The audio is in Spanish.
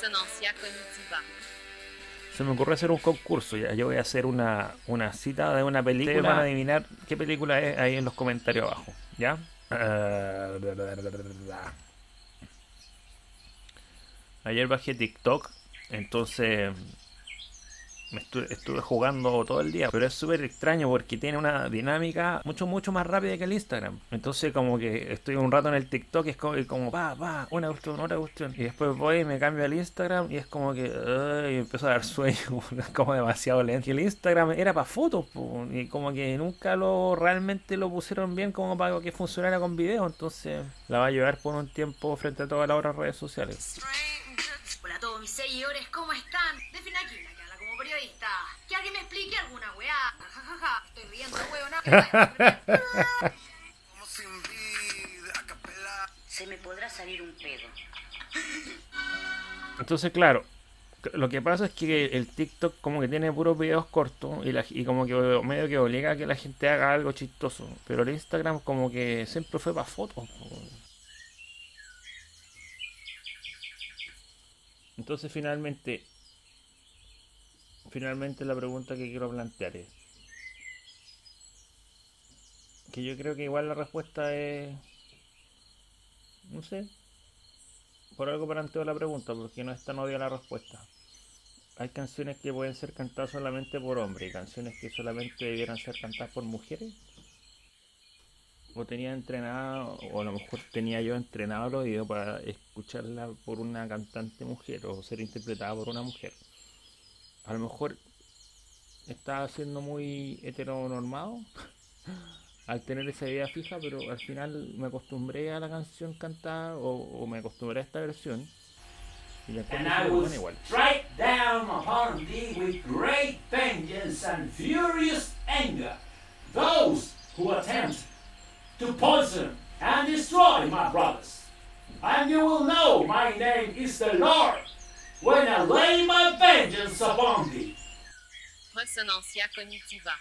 Cognitiva. Se me ocurre hacer un concurso ya. Yo voy a hacer una, una cita de una película. Ustedes van a adivinar qué película es ahí en los comentarios abajo. ¿Ya? Ayer bajé TikTok. Entonces me estuve, jugando todo el día, pero es súper extraño porque tiene una dinámica mucho, mucho más rápida que el Instagram. Entonces, como que estoy un rato en el TikTok y es como, como va, va, una cuestión, otra cuestión. Y después voy y me cambio al Instagram y es como que, y empiezo a dar sueño, como demasiado lento. Y el Instagram era para fotos, y como que nunca lo realmente lo pusieron bien como para que funcionara con video. Entonces, la va a llevar por un tiempo frente a todas las otras redes sociales. Hola a todos mis seguidores, ¿cómo están? Se me podrá salir un pedo. Entonces, claro, lo que pasa es que el TikTok como que tiene puros videos cortos y, y como que medio que obliga a que la gente haga algo chistoso. Pero el Instagram como que siempre fue para fotos. Entonces finalmente finalmente la pregunta que quiero plantear es que yo creo que igual la respuesta es no sé por algo planteo la pregunta porque no es tan obvia la respuesta. Hay canciones que pueden ser cantadas solamente por hombres canciones que solamente debieran ser cantadas por mujeres. O tenía entrenado o a lo mejor tenía yo entrenado el oído para escucharla por una cantante mujer o ser interpretada por una mujer. A lo mejor estaba siendo muy heteronormado al tener esa idea fija, pero al final me acostumbré a la canción cantada o, me acostumbré a esta versión. Y la and I will igual. strike down upon thee with great vengeance and furious anger those who attempt to poison and destroy my brothers. And you will know my name is the Lord when I lay my vengeance upon thee. Resonancia cognitiva.